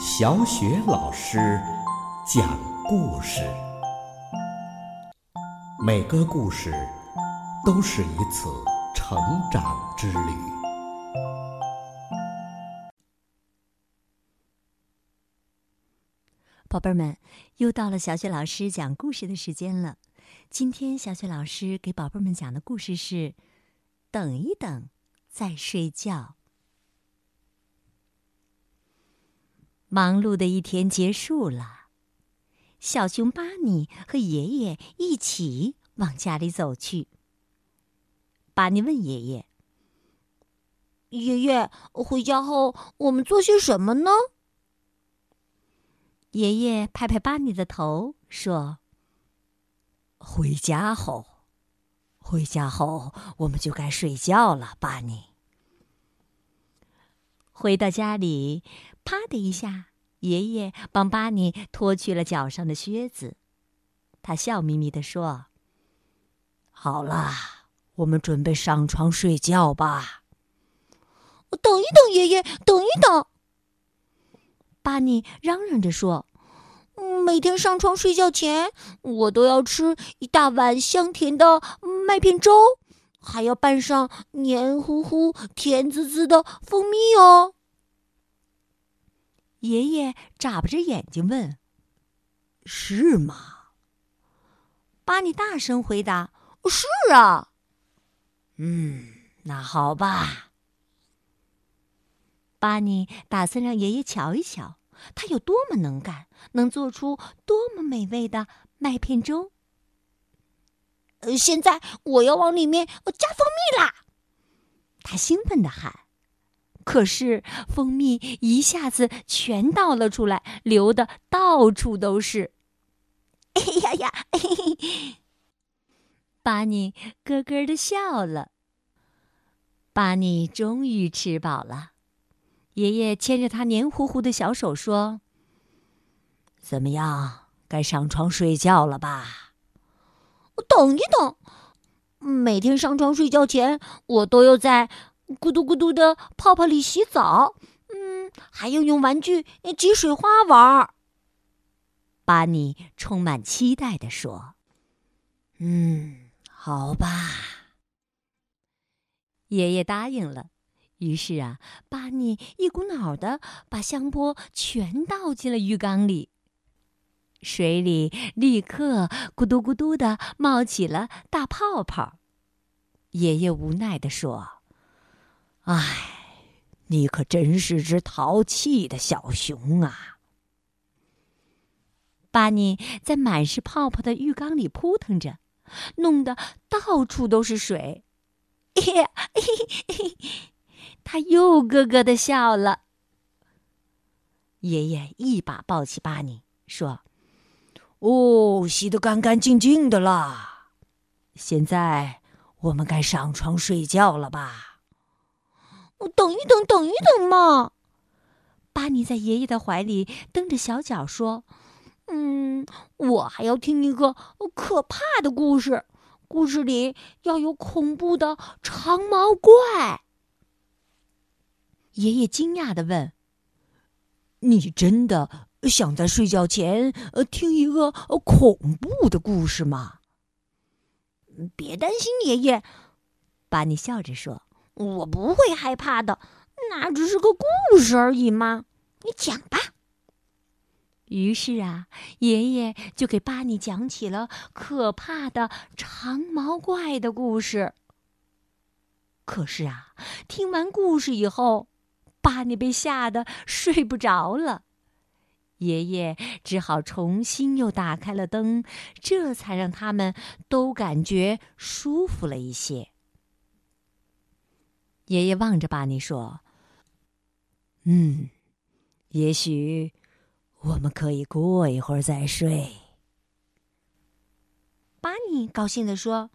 小雪老师讲故事，每个故事都是一次成长之旅。宝贝儿们，又到了小雪老师讲故事的时间了。今天小雪老师给宝贝们讲的故事是《等一等再睡觉》。忙碌的一天结束了，小熊巴尼和爷爷一起往家里走去。巴尼问爷爷：“爷爷，回家后我们做些什么呢？”爷爷拍拍巴尼的头，说：“回家后，回家后我们就该睡觉了，巴尼。”回到家里，啪的一下，爷爷帮巴尼脱去了脚上的靴子。他笑眯眯地说：“好了，我们准备上床睡觉吧。”等一等，爷爷，等一等！巴尼嚷嚷着说：“每天上床睡觉前，我都要吃一大碗香甜的麦片粥。”还要拌上黏糊糊、甜滋滋的蜂蜜哦。爷爷眨巴着眼睛问：“是吗？”巴尼大声回答：“是啊。”嗯，那好吧。巴尼打算让爷爷瞧一瞧，他有多么能干，能做出多么美味的麦片粥。呃，现在我要往里面加蜂蜜啦！他兴奋的喊。可是蜂蜜一下子全倒了出来，流的到处都是。哎呀呀！嘿嘿巴尼咯咯的笑了。巴尼终于吃饱了。爷爷牵着他黏糊糊的小手说：“怎么样？该上床睡觉了吧？”等一等，每天上床睡觉前，我都要在咕嘟咕嘟的泡泡里洗澡。嗯，还要用玩具挤水花玩。巴尼充满期待地说：“嗯，好吧。”爷爷答应了。于是啊，巴尼一股脑的把香波全倒进了浴缸里。水里立刻咕嘟咕嘟的冒起了大泡泡。爷爷无奈地说：“唉，你可真是只淘气的小熊啊！”巴尼在满是泡泡的浴缸里扑腾着，弄得到处都是水。他又咯咯的笑了。爷爷一把抱起巴尼，说。哦，洗得干干净净的啦！现在我们该上床睡觉了吧？等一等，等一等嘛！巴尼在爷爷的怀里蹬着小脚说：“嗯，我还要听一个可怕的故事，故事里要有恐怖的长毛怪。”爷爷惊讶的问：“你真的？”想在睡觉前呃听一个恐怖的故事吗？别担心，爷爷，巴尼笑着说：“我不会害怕的，那只是个故事而已嘛。你讲吧。”于是啊，爷爷就给巴尼讲起了可怕的长毛怪的故事。可是啊，听完故事以后，巴尼被吓得睡不着了。爷爷只好重新又打开了灯，这才让他们都感觉舒服了一些。爷爷望着巴尼说：“嗯，也许我们可以过一会儿再睡。”巴尼高兴地说：“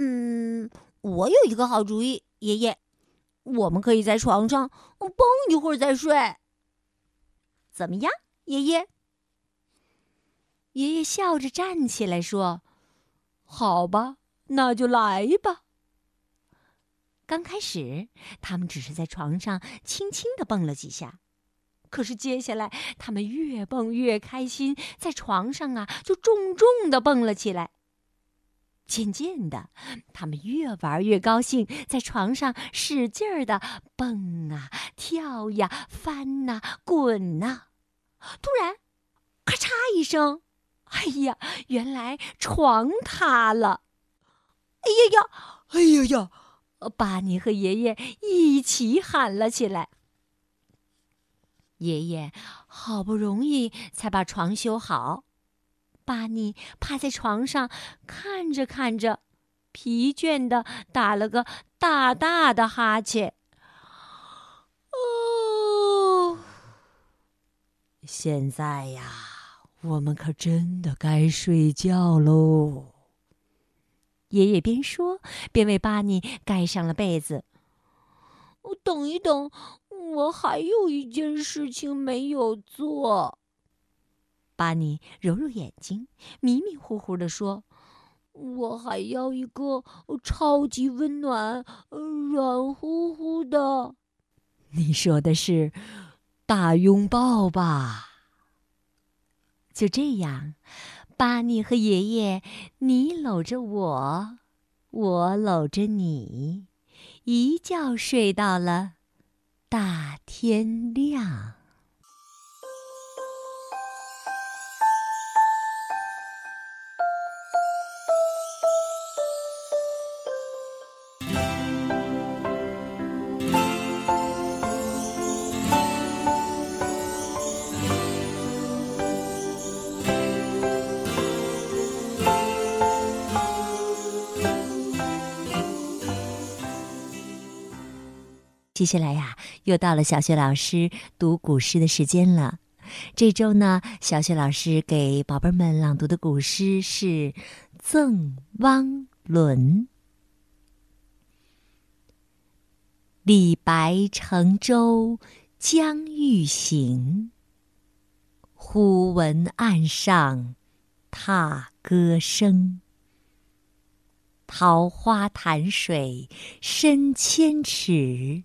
嗯，我有一个好主意，爷爷，我们可以在床上蹦一会儿再睡，怎么样？”爷爷，爷爷笑着站起来说：“好吧，那就来吧。”刚开始，他们只是在床上轻轻的蹦了几下，可是接下来，他们越蹦越开心，在床上啊就重重的蹦了起来。渐渐的，他们越玩越高兴，在床上使劲儿的蹦啊、跳呀、翻呐、滚呐。突然，咔嚓一声，哎呀，原来床塌了！哎呀呀，哎呀呀！巴尼和爷爷一起喊了起来。爷爷好不容易才把床修好。巴尼趴在床上看着看着，疲倦的打了个大大的哈欠。哦，现在呀，我们可真的该睡觉喽。爷爷边说边为巴尼盖上了被子。等一等，我还有一件事情没有做。巴尼揉揉眼睛，迷迷糊糊地说：“我还要一个超级温暖、软乎乎的。”你说的是大拥抱吧？就这样，巴尼和爷爷，你搂着我，我搂着你，一觉睡到了大天亮。接下来呀，又到了小雪老师读古诗的时间了。这周呢，小雪老师给宝贝们朗读的古诗是《赠汪伦》。李白乘舟将欲行，忽闻岸上踏歌声。桃花潭水深千尺。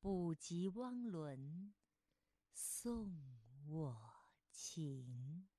不及汪伦送我情。